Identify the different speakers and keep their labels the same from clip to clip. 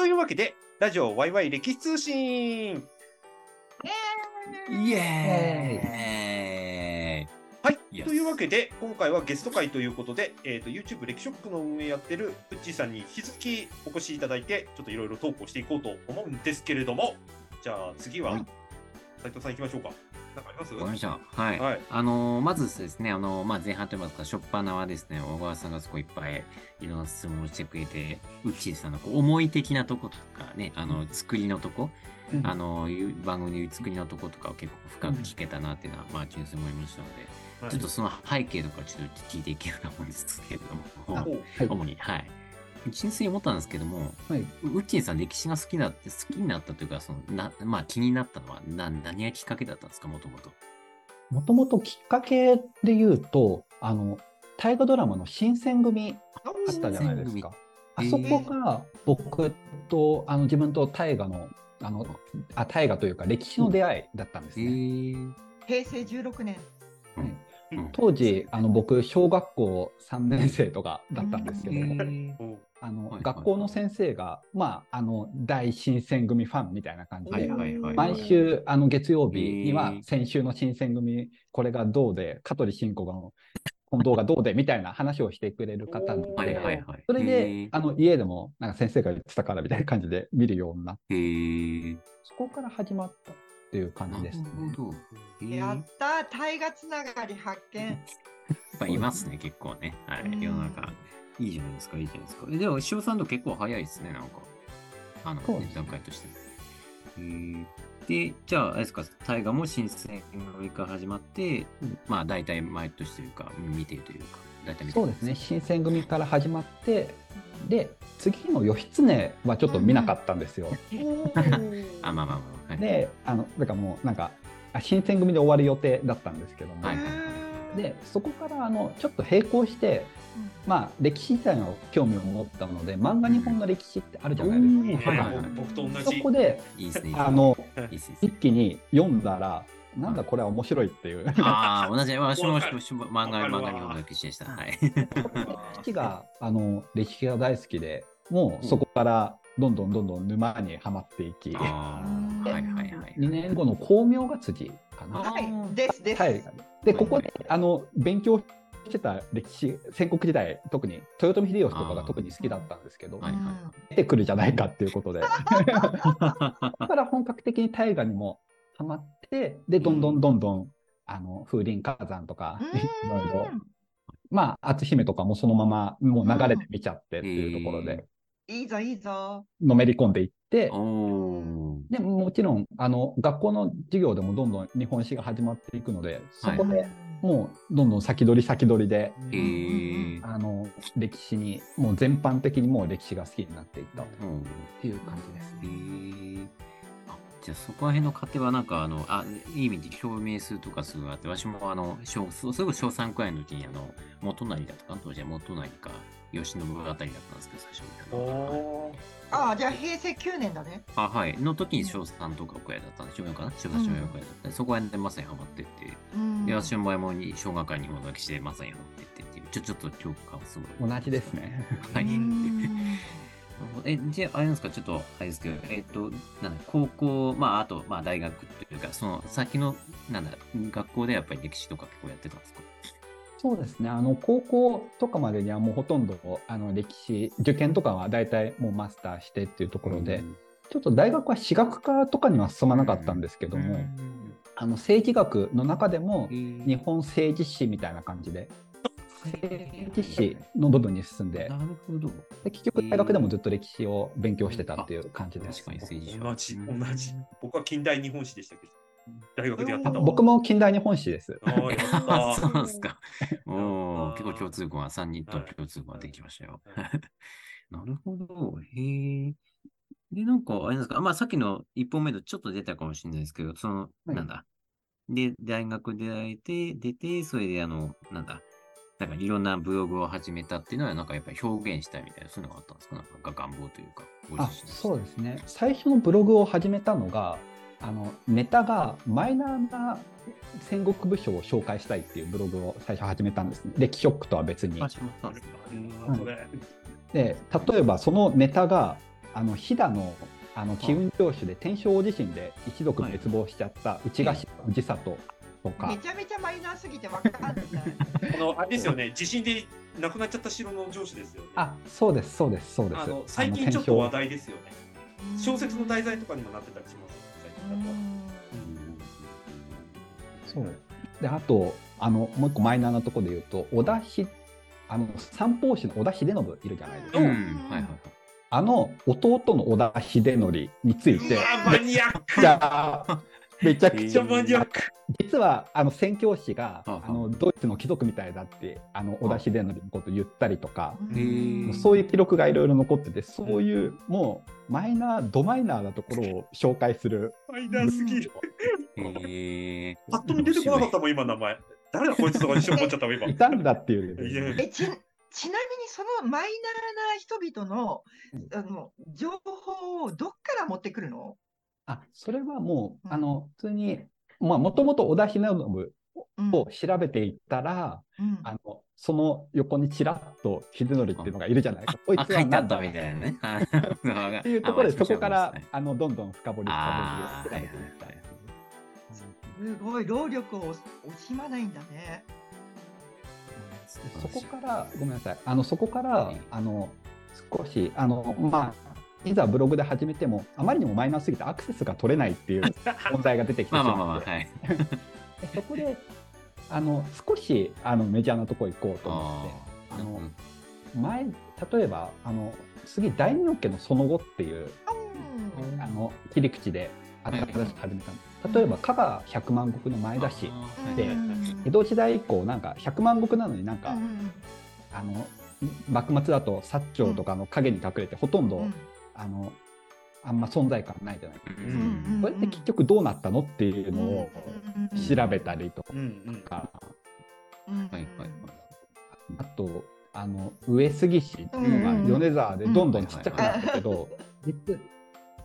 Speaker 1: というわけで、ラジオワイワイ歴史通信
Speaker 2: イエ
Speaker 1: はい。というわけで、今回はゲスト会ということで、えっ、と、YouTube 歴史ショックの運営やってるプッチーさんに引き続きお越しいただいて、ちょっといろいろトークをしていこうと思うんですけれども、じゃあ次は
Speaker 2: はい、
Speaker 1: 斉藤さん行きましょうか。なんかあります？
Speaker 2: わかりました。はい。
Speaker 1: はい。
Speaker 2: あのーまずですね、あのーまあ、前半といいますか、初っ端はですね、小川さんがすごいいっぱいいろんな質問をしてくれて、ウッチーさんのこう思い的なとことかね、あの、作りのとこ、
Speaker 3: うん
Speaker 2: あのーいう番組の作りのとことかを結構深く聞けたなっていうのは、まあ、純粋に思いましたので、
Speaker 1: はい
Speaker 2: ちょっとその背景とかちょっと聞いていけると思うんですけれども、
Speaker 3: はい
Speaker 2: 主に、はい。純粋に思ったんですけども、
Speaker 3: はい、
Speaker 2: ウッチーさん歴史が好きだって、好きになったというか、そのなまあ、気になったのはな何がきっかけだったんですか、もともと。
Speaker 3: もともときっかけで言うと、あの、大河ドラマの新選組あったじゃないですか。あそこが僕と、あの自分と大河の、あの、あ、大河というか歴史の出会いだったんです
Speaker 2: へ
Speaker 3: ね。
Speaker 2: ー
Speaker 4: 平成16年。
Speaker 2: うん
Speaker 1: うん
Speaker 3: 当時、あの僕、小学校3年生とかだったんですけどあの、学校の先生が、まあ、あの、大新選組ファンみたいな感じで。毎週、あの、月曜日には先週の新選組、これがどうで、香取慎吾が、近藤がどうで、みたいな話をしてくれる方で、
Speaker 2: はいはいはい。
Speaker 3: それ
Speaker 2: へ
Speaker 3: で
Speaker 2: ー、
Speaker 3: あの、家でも、なんか先生が言ってたからみたいな感じで見るようになって、そこから始まったっていう感じですね。
Speaker 2: なるほど。
Speaker 4: やった大河つながり発見。
Speaker 2: やっぱいますね、結構ね。は
Speaker 4: うん
Speaker 2: い。世の中。いいじゃないですか、いいじゃないですか。えでも、塩さんと結構早いですね、なんか。あの、
Speaker 3: ね
Speaker 2: 段階として。へーで、じゃあ、あれですか、大河も新選組から始まって、
Speaker 3: うん
Speaker 2: まあ、大体毎年というか、見てるというか、大体見てる
Speaker 3: そうですね、新選組から始まって、で、次の義経はちょっと見なかったんですよ。
Speaker 2: あ、まあまあまあ。はい、
Speaker 3: で、あの、だからもう、なんか、あ新選組で終わる予定だったんですけども、
Speaker 2: はい
Speaker 3: で、そこから、あの、ちょっと並行して、まあ、歴史自体の興味を持ったので、漫画日本の歴史ってあるじゃないですか。
Speaker 2: はいはいはい
Speaker 1: 僕と同
Speaker 3: そ
Speaker 1: じ。
Speaker 3: こで。あの。一気に読んだら、なんだこれは面白いっていう。
Speaker 2: ああ、同じ、私も漫画、漫画日本の歴史でした。はい。
Speaker 3: 父が、あの、歴史が大好きで、もうそこから、どんどんどんどん沼にはまっていき、
Speaker 2: はいはいはい。
Speaker 3: 2年後の光明が辻かな。
Speaker 4: はい、ですです。
Speaker 3: はい。で、ここで、あの、勉強してた歴史、戦国時代、特に豊臣秀吉とかが特に好きだったんですけど、
Speaker 2: はいはい。
Speaker 3: 出てくるじゃないかっていうことで、そこから本格的に大河にもハマって、で、どんどんどんどん、あの、風林火山とか、いろいろ、まあ、篤姫とかもそのまま、もう流れで見ちゃってっていうところで、
Speaker 4: いいぞいいぞ。
Speaker 3: のめり込んでいって、でもちろん、あの、学校の授業でもどんどん日本史が始まっていくので、そこでもうどんどん先取り先取りで、
Speaker 2: へー。
Speaker 3: あの、歴史に、もう全般的にもう歴史が好きになっていったっ
Speaker 2: うん
Speaker 3: ていう感じです。
Speaker 2: じゃあそこら辺の過程はなんかあの、あ、いい意味で共鳴するとかすごいあって、私もあの、小そすぐ小3くらいの時にあの、元成だとか、当時は元成か、慶喜あたりだったんですけど、最初見たのがはい
Speaker 1: おー
Speaker 4: ああ、じゃあ平成9年だね。
Speaker 2: あ、はい。の時に小3とかくらいだったんで、小4かな小3、小4くらいだったんで、そこら辺でまさにハマってって、
Speaker 4: うん
Speaker 2: で、私の場合もに小学館日本の歴史でまさにハマってってっていう、ちょ、ちょっと記憶がすごい。
Speaker 3: 同じですね。
Speaker 2: はい。
Speaker 4: うん
Speaker 2: え、じゃあ、あれなんですか、ちょっと、あれですけど、えっ、と、なんだ、高校、まあ、あと、まあ、大学というか、その先の、なんだ、学校でやっぱり歴史とか結構やってたんですか？
Speaker 3: そうですね。あの、高校とかまでにはもうほとんど、あの、歴史、受験とかは大体もうマスターしてっていうところで、ちょっと大学は私学科とかには進まなかったんですけども、あの、政治学の中でも、日
Speaker 2: 日
Speaker 3: 本政治史みたいな感じで、政治史の部分に進んで
Speaker 2: な、るほど。
Speaker 3: で結局大学でもずっと歴史を勉強してたっていう感じです。
Speaker 2: 確かに政治史
Speaker 1: 同じ、
Speaker 2: うん
Speaker 1: 同じ。僕は近代日本史でしたけど、大学でやってたわ。
Speaker 3: 僕も近代日本史です。
Speaker 1: あーやっ
Speaker 2: あ
Speaker 1: た
Speaker 2: そうなんですか。お結構共通項が3人と共通項ができましたよ。なるほど。へえ。で、なんか、あれですか、まあ、さっきの1本目とちょっと出たかもしれないですけど、その、
Speaker 3: はい
Speaker 2: なんだ？で、大学出られて、出て、それで、あの、なんだ？なんかいろんなブログを始めたっていうのは、なんかやっぱり表現したいみたいな、そういうのがあったんですか？なんか願望というか。ご
Speaker 3: あそうですね。最初のブログを始めたのが、あのネタがマイナーな戦国武将を紹介したいっていうブログを最初始めたんですね。歴史ショックとは別に。
Speaker 2: あ、しまったんで
Speaker 3: 例えばそのネタが、あの飛騨のあの気運上手で天正大地震で一族滅亡しちゃった内ヶ島氏里とか
Speaker 4: め、ちゃめちゃマイナーすぎてわかんない。
Speaker 1: あの、あれですよね、地震で亡くなっちゃった城の上司ですよね。
Speaker 3: あそうですそうですそうです
Speaker 1: あの最近ちょっと話題ですよね。小説の題材とかにもなってたりします。
Speaker 3: そうであとあのもう一個マイナーなところで言うと織田ひあの三法師の織田秀信いるじゃないですか、
Speaker 2: うん、
Speaker 4: うん
Speaker 2: はいはいはい。
Speaker 3: あの弟の織田秀則についうて
Speaker 1: わ、マニアック
Speaker 3: めちゃくちゃ
Speaker 1: マニアック
Speaker 3: 実はあの宣教師が
Speaker 2: はあはあ。
Speaker 3: あのドイツの貴族みたいだってあの織田秀則のこと言ったりとかそういう記録がいろいろ残っててそういうもうマイナードマイナーなところを紹介する。
Speaker 1: マイナーすぎる。パッと見出てこなかったもん、今名前。誰だこいつとか一瞬思っちゃったもん、今。
Speaker 3: いたんだっていう
Speaker 4: えちちなみにそのマイナーな人々のあの情報をどっから持ってくるの、
Speaker 3: あそれはもう、
Speaker 4: うん
Speaker 3: あの普通にまあもともと織田秀信
Speaker 4: うん
Speaker 3: を調べていったら、
Speaker 4: うん
Speaker 3: あのその横にちらっと秀則っていうのがいるじゃない？ですか。こい
Speaker 2: あ、
Speaker 3: つは何だ？
Speaker 2: みたいなね。っ
Speaker 3: っていうところでそこからあのどんどん深掘り深掘りていったり。
Speaker 4: すごい労力を惜しまないんだね。
Speaker 3: そこからごめんなさいあのそこからあの少しあのまあいざブログで始めてもあまりにもマイナーすぎてアクセスが取れないっていう 問題が出てきてし
Speaker 2: まあまあまあまあ、
Speaker 3: まって
Speaker 2: はい。
Speaker 3: でそこであの少しあのメジャーなとこ行こうと思って
Speaker 2: あ
Speaker 3: あの
Speaker 2: うん。
Speaker 3: 前例えばあの次大名家のその後っていう
Speaker 4: うん。
Speaker 3: あの切り口で新しく始めた。んです例えば加賀百万石の前田市で
Speaker 4: うん。
Speaker 3: 江戸時代以降なんか百万石なのになんか、
Speaker 4: うん。
Speaker 3: あの幕末だと薩長とかの影に隠れてほとんど、
Speaker 4: うん
Speaker 3: あのあんま存在感ないじゃないですか。
Speaker 2: う
Speaker 4: うん
Speaker 2: ん
Speaker 3: これって結局どうなったのっていうのを調べたりと。か、
Speaker 4: うん
Speaker 2: はいはいはい。
Speaker 3: あとあの上杉氏っていうのが米沢でどんどんちっちゃくなったけど、実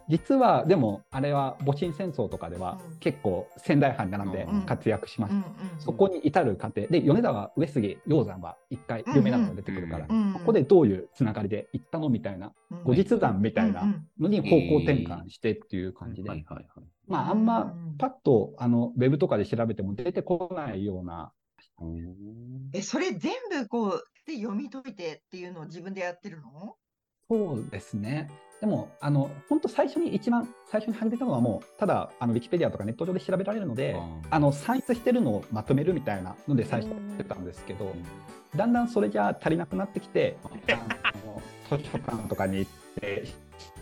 Speaker 3: 実はでもあれは戊辰戦争とかでは
Speaker 4: うん。
Speaker 3: 結構仙台藩がなんで
Speaker 2: うん
Speaker 3: 活躍しました。
Speaker 4: うん
Speaker 3: そこに至る過程。で米沢上杉鷹山は一回有名なのが出てくるから、
Speaker 4: うん
Speaker 3: ここでどういうつながりで行ったのみたいな
Speaker 4: うん
Speaker 3: 後日談みたいな
Speaker 4: うん
Speaker 3: のに方向転換してっていう感じで。まああんま
Speaker 4: うん。
Speaker 3: パッとあのウェブとかで調べても出てこないような。
Speaker 4: え、それ全部こうで読み解いてっていうのを自分でやってるの？
Speaker 3: そうですねでもあの本当最初に一番最初に始めたのはもうただあのウィキペディアとかネット上で調べられるので
Speaker 2: あ
Speaker 3: の算出してるのをまとめるみたいなので最初やってたんですけどだんだんそれじゃ足りなくなってきてあの図書館とかに行って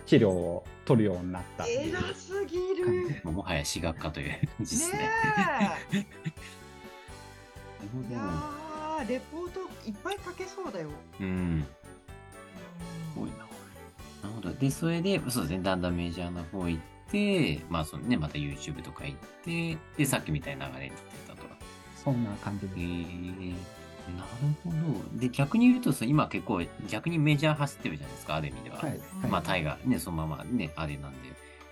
Speaker 3: 資料を取るようになった
Speaker 4: 偉すぎる。
Speaker 2: もはや私学科という感じですね。
Speaker 4: ね。いやー、レポートいっぱい書けそうだよ。
Speaker 2: うん。すごいな。で、それで、そうですね、だんだんメジャーな方行って、まあ、そのね、また YouTube とか行って、で、さっきみたいな流れになってたと。
Speaker 3: そんな感じ
Speaker 2: へ
Speaker 3: です。
Speaker 2: ーなるほど。で、逆に言うとさ、今結構、逆にメジャー走ってるじゃないですか、ある意味では。
Speaker 3: はいはい
Speaker 2: まあ、タイガーね、そのままね、あれなんで。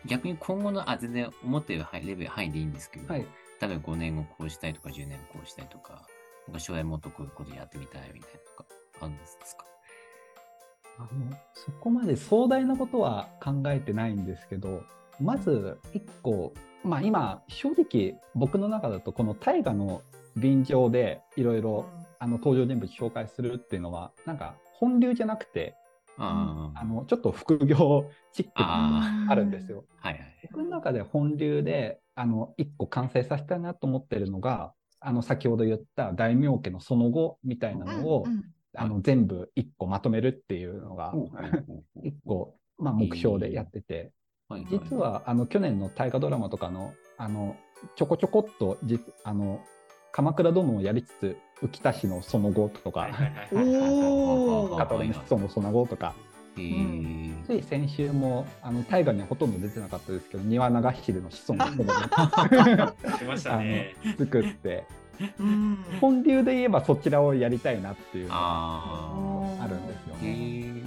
Speaker 2: 逆に今後の、あ、全然思ってるレベル範囲でいいんですけど、
Speaker 3: はい
Speaker 2: 例えば5年後こうしたいとか、10年後こうしたいとか、なんか将来もっとこういうことやってみたいみたいなとか、あるんですか？
Speaker 3: あのそこまで壮大なことは考えてないんですけどまず一個、まあ、今正直僕の中だとこの大河の便乗でいろいろあの登場人物紹介するっていうのはなんか本流じゃなくて
Speaker 2: あ
Speaker 3: あのちょっと副業チック
Speaker 2: あ
Speaker 3: なあるんですよ。
Speaker 2: あ、はいはい。
Speaker 3: 僕の中で本流であの一個完成させたいなと思ってるのがあの先ほど言った大名家のその後みたいなのを、あの全部一個まとめるっていうのが
Speaker 2: ほうほうほうほう。
Speaker 3: 一個、まあ、目標でやってて、実はあの去年の大河ドラマとかのあのちょこちょこっとじあの鎌倉殿をやりつつ浮田市のその後とか
Speaker 1: はいはいはい
Speaker 4: お
Speaker 1: はい
Speaker 4: ー
Speaker 3: 加藤のその後とかつい先週もあの大河にはほとんど出てなかったですけど庭長秀の子孫のその後
Speaker 1: 出ましたね。
Speaker 3: 作って
Speaker 4: うん
Speaker 3: 本流で言えばそちらをやりたいなっていうのが
Speaker 2: あ
Speaker 3: あるんですよね。
Speaker 2: え。な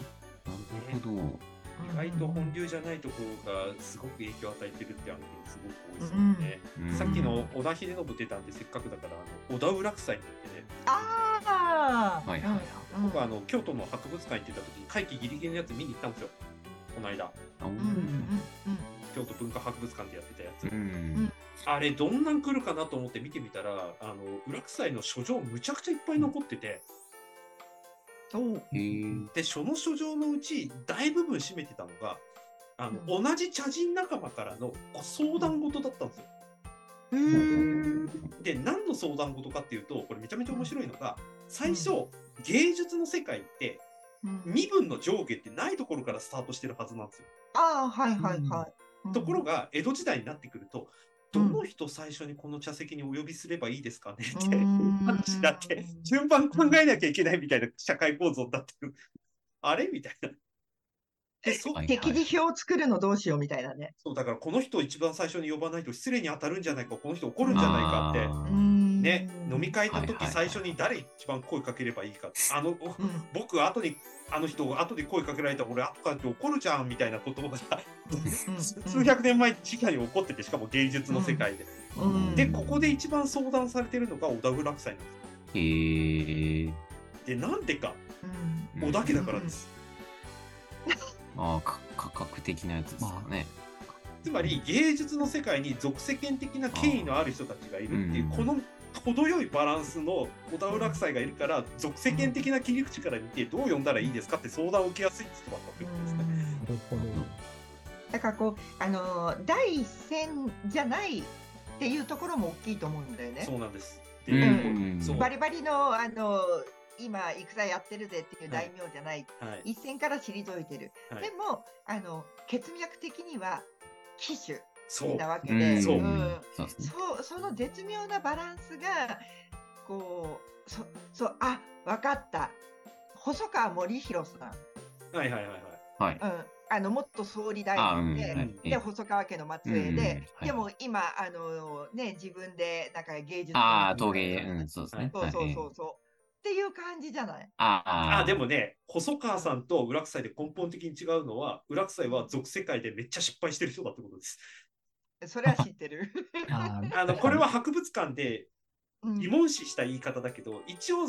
Speaker 2: るほど。
Speaker 1: 意外と本流じゃないところがすごく影響を与えてるって案件すごく多いですよね。
Speaker 2: うん
Speaker 1: さっきの織田秀信出たんでせっかくだからあの織田浦祭ってね、
Speaker 4: ああ。
Speaker 2: はいは
Speaker 1: あの京都の博物館行ってた時に会期ギリギリのやつ見に行ったんですよ。この間、
Speaker 2: お
Speaker 4: うんうん
Speaker 1: 京都文化博物館でやってたやつ。
Speaker 2: うん。
Speaker 1: あれ、どんなん来るかなと思って見てみたら、あの、裏臭いの書状むちゃくちゃいっぱい残ってて、
Speaker 4: うん。
Speaker 1: で、その書状のうち、大部分占めてたのが、あの、同じ茶人仲間からのご相談事だったんですよ。で、何の相談事かっていうと、これめちゃめちゃ面白いのが、最初、芸術の世界って、
Speaker 4: うん
Speaker 1: 身分の上下ってないところからスタートしてるはずなんですよ。
Speaker 4: ああ、はいはいはい。
Speaker 1: ところが、江戸時代になってくると、どの人最初にこの茶席にお呼びすればいいですかねって
Speaker 4: うん
Speaker 1: 話になって、順番考えなきゃいけないみたいな社会構造になってくる。あれみたいな。で、そ
Speaker 2: はい
Speaker 4: 適時表を作るのどうしようみたいなね。
Speaker 1: そうだからこの人を一番最初に呼ばないと失礼に当たるんじゃないか、この人怒るんじゃないかって。ね、飲み会の時最初に誰一番声かければいいか。あの、僕後に、あの人後で声かけられたら俺後からって怒るじゃんみたいなことが
Speaker 4: うん
Speaker 1: 数百年前に直に起こってて、しかも芸術の世界で。
Speaker 4: うん
Speaker 1: で、ここで一番相談されてるのが小田浦夫妻なんですよ。
Speaker 2: へえ。
Speaker 1: で、なんでか、小田家だからです。
Speaker 2: ああ、か価格的なやつですかね。
Speaker 1: つまり芸術の世界に俗世間的な権威のある人たちがいるっていう
Speaker 2: うん
Speaker 1: この程よいバランスの小田浦夫妻がいるから俗世間的な切り口から見てどう読んだらいいですかって相談を受けやすい人だったってことですね。
Speaker 3: なるほど。
Speaker 4: だからこう、あのー第一線じゃないっていうところも大きいと思うんだよね。
Speaker 1: そうなんです。
Speaker 2: う
Speaker 4: バリバリの、あのー今戦やってるぜっていう大名じゃない、
Speaker 1: はい
Speaker 4: 一線から退いてる。
Speaker 1: はい
Speaker 4: でも、あの血脈的には騎手
Speaker 1: そう。
Speaker 4: なわけ
Speaker 2: うん。
Speaker 4: で、
Speaker 1: そう。
Speaker 2: うですね。
Speaker 4: そうその絶妙なバランスがこうそそうあ分かった。細川守弘さん、
Speaker 1: はいはいはいはい。
Speaker 2: はい。
Speaker 4: うん、あの元総理大臣で,、
Speaker 1: はい。
Speaker 4: で細川家の末裔で、
Speaker 2: うんはい。
Speaker 4: でも今あの、ね、自分でなんか芸術
Speaker 2: あ陶芸、うん、そうですね。
Speaker 4: そうそう
Speaker 2: はい
Speaker 4: そうそう、っていう感じじゃない？
Speaker 2: ああ
Speaker 1: あでもね、細川さんと浦夫妻で根本的に違うのは、浦夫妻は俗世界でめっちゃ失敗してる人だってことです。
Speaker 4: それは知ってる。
Speaker 3: あ
Speaker 1: のこれは博物館で
Speaker 4: うん。
Speaker 1: 疑問視した言い方だけど、一応、
Speaker 4: うん。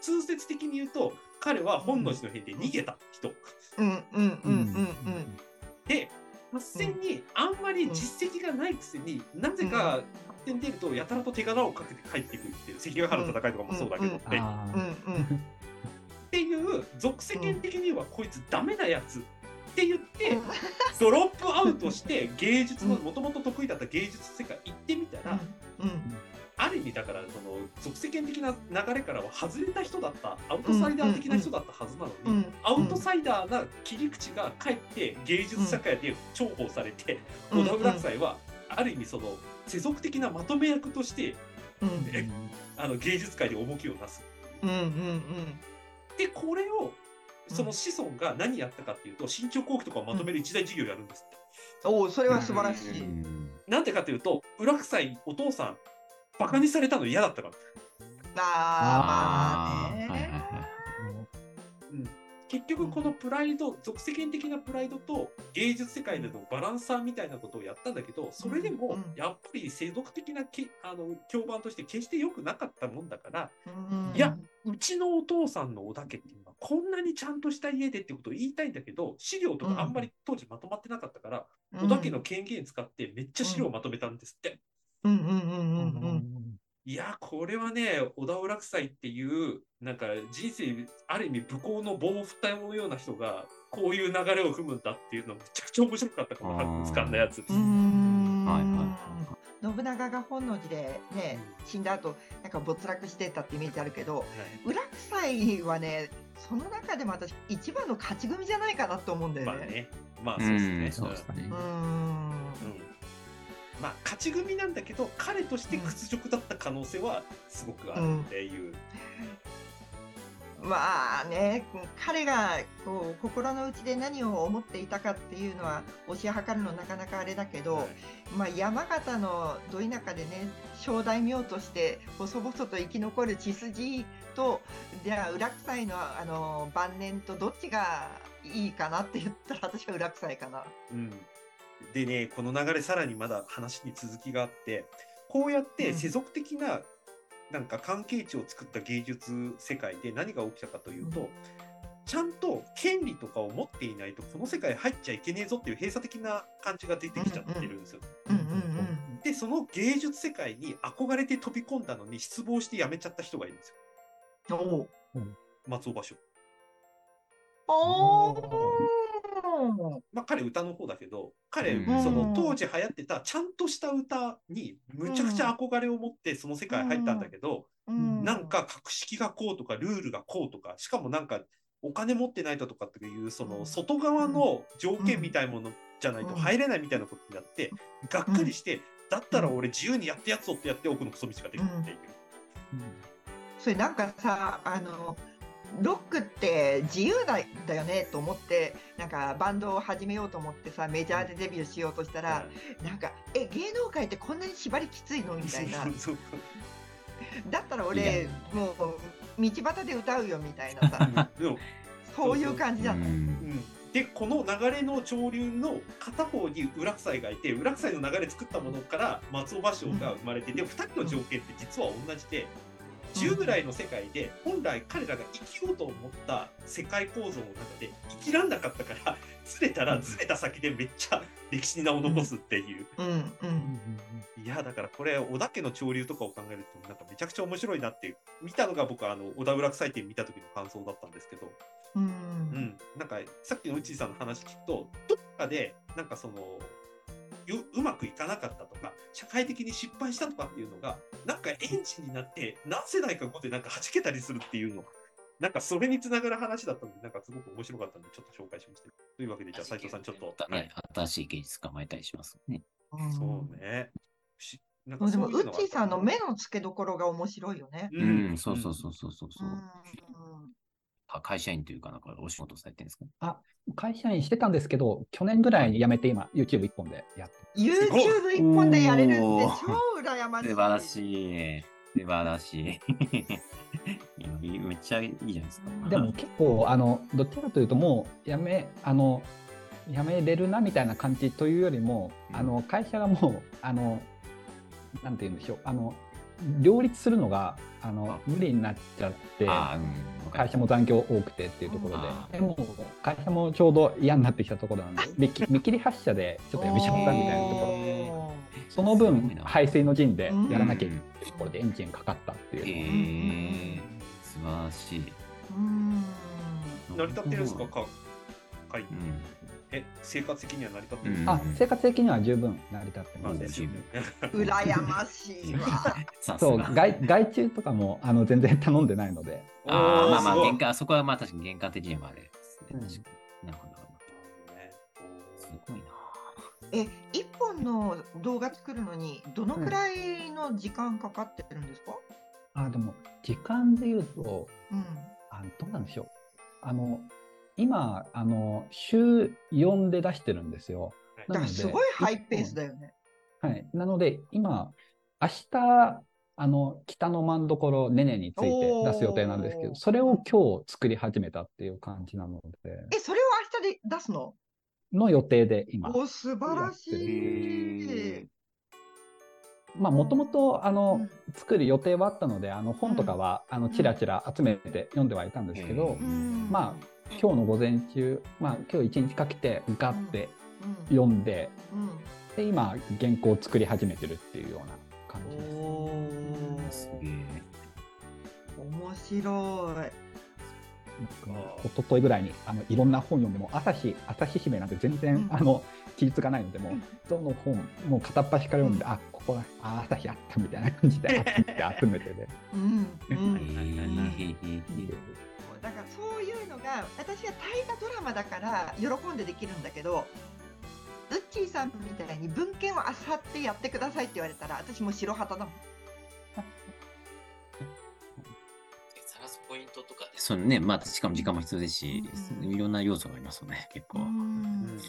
Speaker 1: 通説的に言うと、彼は本能寺の変で逃げた人。
Speaker 4: うん。うんうんうんうん
Speaker 1: で、合戦にあんまり実績がないくせに、なぜか合戦出ると、やたらと手柄をかけて帰ってくるっていう、関ヶ原の戦いとかもそうだけど、
Speaker 4: うん。
Speaker 1: って
Speaker 3: あ
Speaker 4: うん。
Speaker 3: ー
Speaker 4: うん。
Speaker 1: っていう、俗世間的にはこいつダメなやつって言って、ドロップアウトして芸術の
Speaker 4: うん。
Speaker 1: もともと得意だった芸術世界行ってみたら、
Speaker 4: うん。
Speaker 1: ある意味だからその俗世間的な流れからは外れた人だったアウトサイダー的な人だったはずなのに、
Speaker 4: うん。うん。
Speaker 1: アウトサイダーな切り口がかえって芸術社会で重宝されて、
Speaker 4: うん。
Speaker 1: 小田浦夫妻はある意味その世俗的なまとめ役として
Speaker 4: うん。
Speaker 1: えあの芸術界で重きをなす。
Speaker 4: うん。うん。
Speaker 1: でこれをその子孫が何やったかっていうと新潮後期とかをまとめる一大事業やるんですって。
Speaker 4: おおそれは素晴らしい。
Speaker 2: うん
Speaker 1: なんでかというと浦夫妻お父さんバカにされたの嫌だったから。
Speaker 4: ああまあね。
Speaker 2: はい
Speaker 1: 結局このプライド俗世間的なプライドと芸術世界でのバランサーみたいなことをやったんだけどそれでも
Speaker 4: うん
Speaker 1: やっぱり世俗的なけあの評判として決して良くなかったもんだから
Speaker 4: うん。
Speaker 1: いやうちのお父さんの小田家っていうのはこんなにちゃんとした家でってことを言いたいんだけど資料とかあんまり当時まとまってなかったから小田家の権限使ってめっちゃ資料をまとめたんですって。
Speaker 4: うん。うん。うん。うん。うん
Speaker 1: いや、これはね、小田浦夫妻っていう、なんか人生、ある意味、武功の棒を振ったような人が、こういう流れを踏むんだっていうの、めちゃくちゃ面白かった、この博物館のやつ。
Speaker 2: はいはいはい
Speaker 4: 信長が本能寺でね死んだ後なんか没落してたってイメージあるけど
Speaker 1: はい
Speaker 4: 浦夫妻はねその中でも私一番の勝ち組じゃないかなと思うんだよね。
Speaker 1: まあね、まあそうですね。
Speaker 2: うんそうですね
Speaker 4: う。ん
Speaker 1: うんまあ、勝ち組なんだけど、彼として屈辱だった可能性はすごくあるっていう。
Speaker 4: まあね彼がこう心の内で何を思っていたかっていうのは推し量るのなかなかあれだけど、
Speaker 1: はい
Speaker 4: まあ、山形のど田舎でね小大名として細々と生き残る血筋とじゃあ浦夫妻のあの晩年とどっちがいいかなって言ったら私は浦夫妻かな。
Speaker 1: うん、でね、この流れ、さらにまだ話に続きがあって、こうやって世俗的な、なんか関係値を作った芸術世界で何が起きたかというと、ちゃんと権利とかを持っていないとこの世界入っちゃいけねえぞっていう閉鎖的な感じが出てきちゃってるんですよ。
Speaker 4: うんうん
Speaker 1: でその芸術世界に憧れて飛び込んだのに失望して辞めちゃった人がいるんですよ。
Speaker 4: うん。お
Speaker 1: 松尾芭蕉。
Speaker 4: おー
Speaker 1: まあ彼歌の方だけど彼
Speaker 2: うん。
Speaker 1: その当時流行ってたちゃんとした歌にむちゃくちゃ憧れを持ってその世界入ったんだけど、
Speaker 4: うん。
Speaker 1: なんか格式がこうとかルールがこうとかしかもなんかお金持ってないととかっていうその外側の条件みたいなものじゃないと入れないみたいなことになってがっかりしてだったら俺自由にやってやつぞってやって奥のクソ道ができるっていう。
Speaker 4: それなんかさあのロックって自由だだよねと思ってなんかバンドを始めようと思ってさメジャーでデビューしようとしたらなんかえ芸能界ってこんなに縛りきついの？みたいな。
Speaker 1: そうそう
Speaker 4: だったら
Speaker 2: い
Speaker 4: 俺
Speaker 2: や。
Speaker 4: もう道端で歌うよみたいなさ。
Speaker 1: でも
Speaker 4: そういう感じじゃない、
Speaker 2: うん。
Speaker 1: うん。でこの流れの潮流の片方に裏夫妻がいて裏夫妻の流れ作ったものから松尾芭蕉が生まれてで2人の条件って実は同じで10ぐらいの世界で本来彼らが生きようと思った世界構造の中で生きらんなかったから ずれたらずれた先でめっちゃ 歴史に名を残すっていう。
Speaker 4: うん。うん。
Speaker 1: いやだからこれ小田家の潮流とかを考えるとなんかめちゃくちゃ面白いなっていう。見たのが僕はあの小田浦祭典見た時の感想だったんですけど、
Speaker 4: う
Speaker 1: うん。ん、なんかさっきの内井さんの話聞くとどっかでなんかそのようまくいかなかったとか社会的に失敗したとかっていうのがなんかエンジンになって何世代か後でなんか弾けたりするっていうのなんかそれにつながる話だったのでなんかすごく面白かったんでちょっと紹介しました。というわけでじゃあ斉藤さんちょっと、は
Speaker 2: ね
Speaker 1: い、
Speaker 2: 新しい芸術家もいたりしますね。
Speaker 4: うん。
Speaker 1: そうね。しなん
Speaker 4: でもウ
Speaker 1: そういうのが
Speaker 4: ッチーさんの目の付けどころが面白いよね。
Speaker 2: うん、そうそうそうそうそうそう。う。
Speaker 4: ん
Speaker 2: か会社員というか、なんかお仕事されてるんですか？
Speaker 3: 会社員してたんですけど、去年ぐらいに辞めて今、YouTube 一本でやって。
Speaker 4: YouTube 一本でやれるって超羨ましい。
Speaker 2: 素晴らしい。素晴らしい。めっちゃいいじゃないですか。
Speaker 3: でも結構、あの、どっちかというともう、辞め、あの、辞めれるなみたいな感じというよりも、あの、会社がもう、あの、なんて言うんでしょう、あの、両立するのが、あの、無理になっちゃって、会社も残業多くてっていうところ
Speaker 2: あ
Speaker 3: で、でも会社もちょうど嫌になってきたところなんで、見切見切り発車でちょっと辞めちゃったみたいなところ、
Speaker 4: お
Speaker 3: その分排水の陣でやらなきゃいけ
Speaker 2: うん
Speaker 3: ないところでエンジンかかったっていう。
Speaker 2: 素晴らしい。
Speaker 4: ーうん。
Speaker 1: 成り立ってるんですか？か会
Speaker 2: うん。
Speaker 1: え生活的には成り立ってる？んです
Speaker 2: うん
Speaker 1: か、
Speaker 3: あ生活的には十分成り立って
Speaker 1: ま
Speaker 3: す。
Speaker 1: ね
Speaker 4: 羨ましいわ。
Speaker 3: そう。外外注とかもあの全然頼んでないので、
Speaker 2: ああ、まあまあ、玄関、そこはまあ確かに玄関的にもあれですね。
Speaker 3: うん
Speaker 2: 確かに。なるほど。なるほ
Speaker 1: ね
Speaker 2: どすごいな。
Speaker 4: え、一本の動画作るのにどのくらいの時間かかってるんですか？
Speaker 3: あでも時間で言うと
Speaker 4: うん。
Speaker 3: あどうなんでしょう。あの今あの週4で出してるんですよ。
Speaker 1: はい
Speaker 4: だからすごいハイペースだよね。
Speaker 3: はい。なので、今、明日、あの、北の真所ねねについて出す予定なんですけど、それを今日作り始めたっていう感じなので、
Speaker 4: え、それを明日で出すの？
Speaker 3: の予定で今。
Speaker 4: お、素晴らしい。
Speaker 2: へ
Speaker 3: まあ、もともと、あ
Speaker 4: う
Speaker 3: の
Speaker 4: ん、
Speaker 3: 作る予定はあったので、あの、本とかは、あの、ちらちら集めて読んではいたんですけど
Speaker 2: う、
Speaker 4: うん
Speaker 3: まあ、今日の午前中、まあ、今日一日かけて、ガって
Speaker 4: うん。
Speaker 3: 読んで、
Speaker 4: うん。
Speaker 3: で、今、原稿を作り始めてるっていうような感じです。
Speaker 4: お
Speaker 2: ー。すげえ。
Speaker 4: ー面白い。
Speaker 3: 一昨日ぐらいにあのいろんな本読んでも朝日朝日姫なんて全然、
Speaker 4: うん。
Speaker 3: あの記述がないのでもう
Speaker 4: うん。
Speaker 3: どの本もう片っ端から読んで、あここあ朝日あったみたいな感じで集めて集めてで、
Speaker 4: うん。うん。だからそういうのが私は大河ドラマだから喜んでできるんだけどウッチーさんみたいに文献を漁ってやってくださいって言われたら私もう白旗だもん。
Speaker 2: 探すポイントとかで。そうね、まあ、しかも時間も必要ですし、
Speaker 4: うん
Speaker 2: いろんな要素がありますよね、結構。
Speaker 4: うん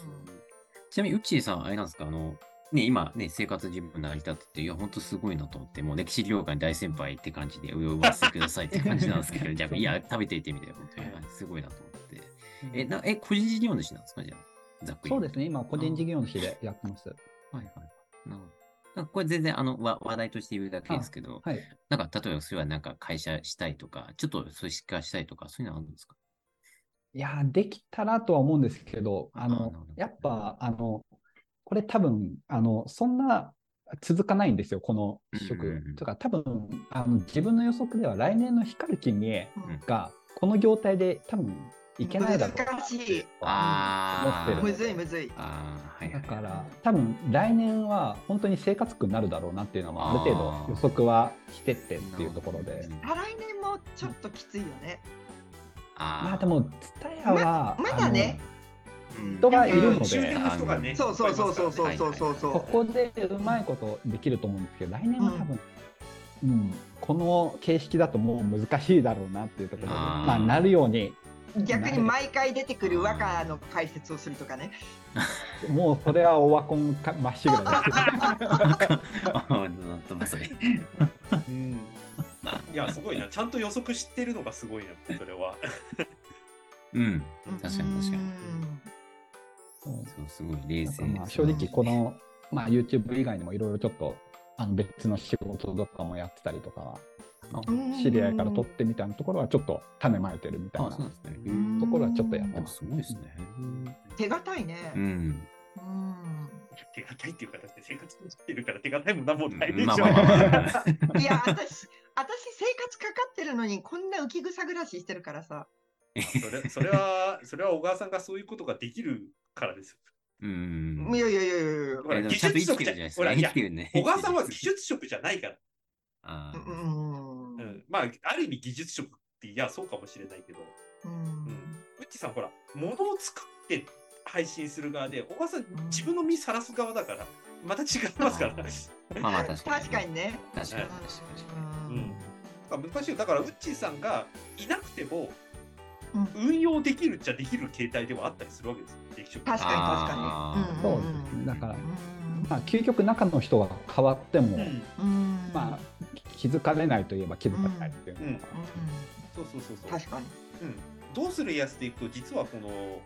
Speaker 2: ちなみに、うっちーさん、あれなんですか、あの、ね、今ね、生活自分成り立ってて、いや、本当すごいなと思って、もう歴史業界の大先輩って感じで、上を上せてくださいって 感じなんですけど、じゃあ、いや、食べていてみて、本当に、すごいなと思って。え、なえ、個人事業主なんですか、じゃあ？ざっくり。
Speaker 3: そうですね今個人事業主でやってます。
Speaker 2: はいはい。なるほど。これ全然あのわ話題として言うだけですけど、
Speaker 3: はい、
Speaker 2: なんか例えばそれはなんか会社したいとか、ちょっと組織化したいとか、そういうのあるんですか？
Speaker 3: いいやー、できたらとは思うんですけど、あのやっぱ、あの、これ多分、あの、そんな続かないんですよ、この試
Speaker 2: うんうんうん。
Speaker 3: 食。とか、多分、あの、自分の予測では来年の光る金利
Speaker 4: うん。
Speaker 3: が、この業態で多分いけないだろう。
Speaker 4: 難しい。
Speaker 2: あー
Speaker 3: 思ってる
Speaker 4: むずいむずい。
Speaker 3: だから、多分来年は本当に生活苦になるだろうなっていうのは、ある程度予測はしてってっていうところで。
Speaker 2: うん
Speaker 4: 再来年もちょっときついよね。
Speaker 2: あー。
Speaker 3: まあでも、ツタヤは、
Speaker 4: ままだね
Speaker 3: 人がいるので
Speaker 4: そうそうそうそうそうそうそうそ
Speaker 3: ここでうまいことできると思うんですけど、来年は多分、うん、この形式だともう難しいだろうなっていうところで、
Speaker 2: あー
Speaker 3: まあ、なるように、
Speaker 4: う。逆に毎回出てくる和歌の解説をするとかね。
Speaker 3: もうそれはオワコンかまっしぐらです。
Speaker 1: うんいや、すごいな。ちゃんと予測してるのがすごいな、それは。
Speaker 2: うん。確かに確かに。
Speaker 4: うん
Speaker 3: そう
Speaker 2: すごい冷静
Speaker 3: まあ正直、この、まあ、YouTube 以外にもいろいろちょっとあの別の仕事とかもやってたりとか知り合いから取ってみたいなところはちょっと種まいてるみたい
Speaker 2: あ、
Speaker 3: なところはちょっとやって
Speaker 2: あ、
Speaker 3: ます。
Speaker 2: すごいですね。
Speaker 4: 手堅いね
Speaker 2: う。ん。
Speaker 4: うん
Speaker 1: 手堅いっていうか、だって生活してるから手堅いもなんもないでしょ。
Speaker 4: いや、私、私生活かかってるのに、こんな浮き草暮らししてるからさ。
Speaker 1: それそれは、それは小川さんがそういうことができるからですよ。
Speaker 2: うん。
Speaker 4: いやいやいやいやいや
Speaker 1: ほら
Speaker 2: えでもちゃんと生きてるじゃないですか。
Speaker 1: ほらいや。小川さんは技術職じゃないから。
Speaker 2: あー
Speaker 4: うん。
Speaker 1: う
Speaker 4: うん
Speaker 1: ん、まあ、ある意味技術職っていや、そうかもしれないけど、
Speaker 4: うん
Speaker 1: うっちさん、ほら、物を作って配信する側で、小川さん、
Speaker 4: ん
Speaker 1: 自分の身さらす側だから、また違いますから。
Speaker 2: まあまあ確かに。
Speaker 4: 確かにね。
Speaker 2: 確かに。
Speaker 4: う
Speaker 1: うんん難しいよだから、ウッチーさんがいなくても、
Speaker 4: うん
Speaker 1: 運用できるっちゃできる形態ではあったりするわけですよ、劇職
Speaker 4: 確かに確
Speaker 2: あ
Speaker 4: かに。
Speaker 3: そうですね。だから
Speaker 4: うん
Speaker 3: まあ、究極中の人が変わっても、まあ、気づかれないといえば気づかれないっていうのが、
Speaker 1: そうそうそうそう。
Speaker 4: 確かに。
Speaker 1: うん、どうするやつでいくと、実はこの、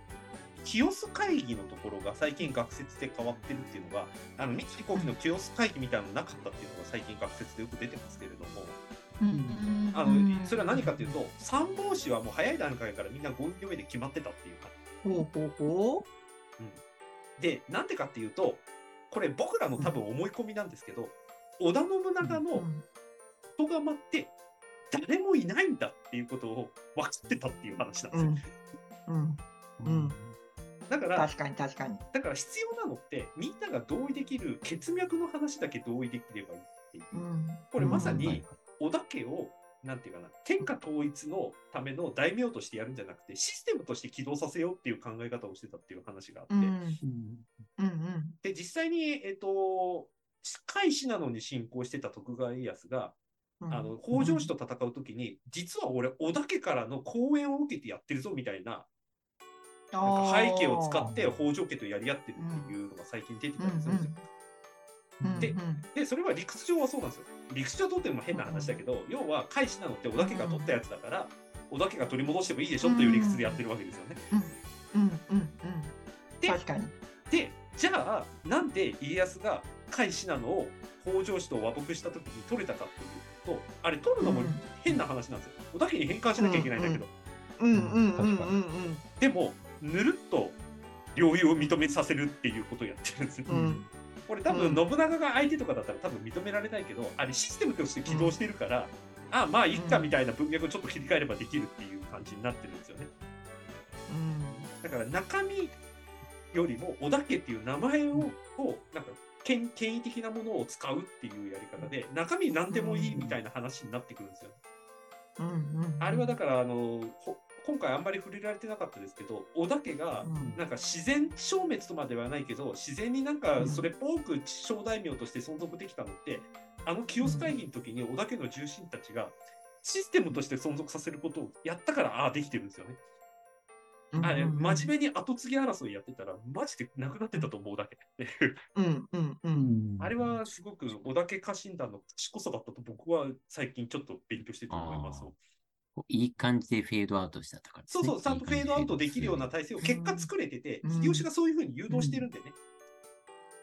Speaker 1: 清須会議のところが最近学説で変わってるっていうのが、あの三木飛行機の清須会議みたいなのなかったっていうのが最近学説でよく出てますけれども、あのそれは何かというと、三本子はもう早い段階からみんな合意の上で決まってたっていうか、
Speaker 4: ほうほうほ
Speaker 1: で、なんでかっていうと、これ僕らの多分思い込みなんですけど、織田信長
Speaker 4: う。
Speaker 1: の人釜って誰もいないんだっていうことを分かってたっていう話なんですよ。
Speaker 4: うん。うん。うん。
Speaker 1: だから、
Speaker 4: 確かに確かに。
Speaker 1: だから必要なのって、みんなが同意できる血脈の話だけ同意できればいいっていう。
Speaker 4: うん。
Speaker 1: これまさ
Speaker 2: はい
Speaker 1: に、織田家を、なんていうかな、天下統一のための大名としてやるんじゃなくて、システムとして起動させようっていう考え方をしてたっていう話があって、
Speaker 4: うん。
Speaker 3: うん
Speaker 4: うんうん。
Speaker 1: で、実際に、えっ、と、甲斐信濃に侵攻してた徳川家康が、
Speaker 4: うん
Speaker 1: あの北条氏と戦うときに、実は俺、織田家からの講演を受けてやってるぞみたいな、なんか背景を使って北条家とやり合ってるっていうのが最近出てたりするんですよ。で
Speaker 4: うんうん
Speaker 1: で、それは理屈上はそうなんですよ。理屈上取っても変な話だけど、要は、甲斐信濃って織田家が取ったやつだから、織田家が取り戻してもいいでしょという理屈でやってるわけですよね。
Speaker 4: うんうんうん
Speaker 1: で
Speaker 4: 確かに。
Speaker 1: で、じゃあ、なんで家康が甲斐信濃を北条氏と和睦したときに取れたかっていうと、あれ取るのも変な話なんですよ。織田家に返還しなきゃいけないんだけど、
Speaker 4: うんうんうんうんうん
Speaker 1: でも、ぬるっと領有を認めさせるっていうことをやってるんですよ。
Speaker 4: うん
Speaker 1: これ多分
Speaker 4: うん。
Speaker 1: 信長が相手とかだったら多分認められないけど、あれシステムとして起動してるから、あまあいっかみたいな文脈をちょっと切り替えればできるっていう感じになってるんですよね。だから中身よりも織田家っていう名前を、をなんか権権威的なものを使うっていうやり方で、中身何でもいいみたいな話になってくるんですよ。
Speaker 4: うんうん。
Speaker 1: あれはだから、あの、ほ今回あんまり触れられてなかったですけど、織田家が
Speaker 4: うん
Speaker 1: なんか自然消滅とまではないけど、自然になんかそれっぽく小大名として存続できたのって、あの清須会議の時に織田家の重臣たちがシステムとして存続させることをやったから、ああ、できてるんですよね。あれ、真面目に後継ぎ争いやってたら、マジでなくなってたと思うだけ。
Speaker 4: うんうんう
Speaker 3: うんん
Speaker 1: あれはすごく織田家家臣団の賢さだったと僕は最近ちょっと勉強してると思います。
Speaker 2: いい感じでフェードアウトしたとか、
Speaker 1: そうそう、ちゃんとフェードアウトできるような体制を結果作れてて、秀吉がそういうふうに誘導してるんでね。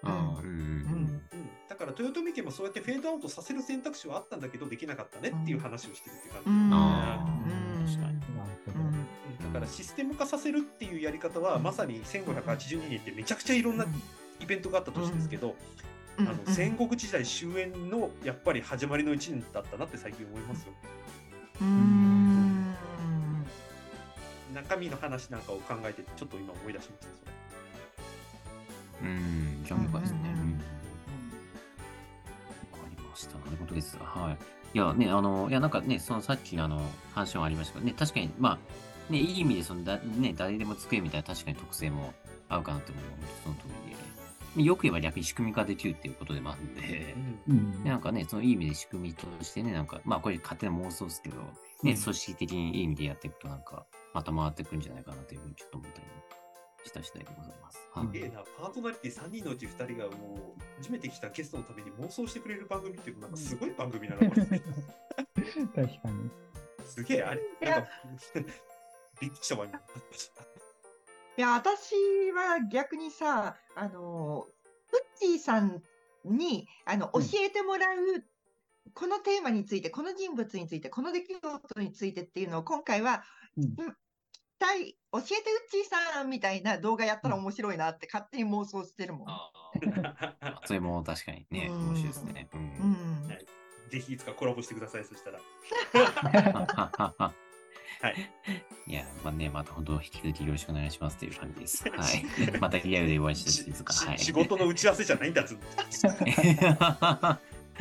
Speaker 2: ああ、うん。うん
Speaker 4: うん
Speaker 1: うん、だから豊臣家もそうやってフェードアウトさせる選択肢はあったんだけどできなかったねっていう話をしてるっていう感じ。
Speaker 4: うん。
Speaker 2: あ
Speaker 4: うん。
Speaker 2: 確かに。
Speaker 3: なるほど。
Speaker 4: うん。
Speaker 1: だからシステム化させるっていうやり方は、まさに1582年ってめちゃくちゃいろんなイベントがあった年ですけど、
Speaker 4: うん。
Speaker 1: あの戦国時代終焉のやっぱり始まりの1年だったなって最近思いますよ。
Speaker 4: うーん
Speaker 1: 中身の話なんかを考えてちょっと今思い出しましたそれ。
Speaker 2: うん、興味深いですね。
Speaker 4: うんうんうん
Speaker 2: うんわかりました。なるほどです。はい。いやね、あの、いや、なんかね、そのさっきのあの、話もありましたけどね、確かに、まあ、ね、いい意味で、そのだ、ね、誰でも作るみたいな確かに特性も合うかなと思うのは、その通りで、よく言えば逆に仕組み化できるっていうことでもあるんで、
Speaker 3: うん
Speaker 2: でなんかね、そのいい意味で仕組みとしてね、なんか、まあこれ勝手な妄想ですけど、ね、
Speaker 1: うん
Speaker 2: 組織的にいい意味でやっていくとなんか、また回ってくるんじゃないかなというふうにちょっと思ったりもした次第でございます。はい
Speaker 1: すげえな、パーソナリティ3人のうち2人がもう、初めて来たゲストのために妄想してくれる番組っていうのなんかすごい番組なの、こ れ
Speaker 3: 確かに。
Speaker 1: すげえ、あれ、なんか、びっくりしたわ、今。
Speaker 4: いや、私は逆にさ、あの、ウッチーさんに、あの、教
Speaker 3: うん
Speaker 4: えてもらう、このテーマについて、この人物について、この出来事についてっていうのを今回は、
Speaker 3: うん
Speaker 4: うん対教えてウッチーさんみたいな動画やったら面白いなって勝手に妄想してるもん。
Speaker 2: それも確かにね、
Speaker 4: うん
Speaker 2: 面白いですね。
Speaker 1: ぜひいつかコラボしてください、そしたら。
Speaker 2: いや、まあね、また本当引き続きよろしくお願いしますという感じです。はい。またリアルでお会いしたいですか。はい。
Speaker 1: し仕事の打ち合わせじゃないんだっつ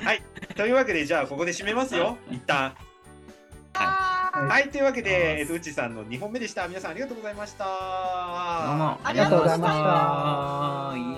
Speaker 1: はい。というわけで、じゃあ、ここで締めますよ。一旦。はい。というわけで、えっと、うちさんの2本目でした。皆さんありがとうございました。
Speaker 2: どうも
Speaker 4: ありがとうございま
Speaker 3: した
Speaker 2: い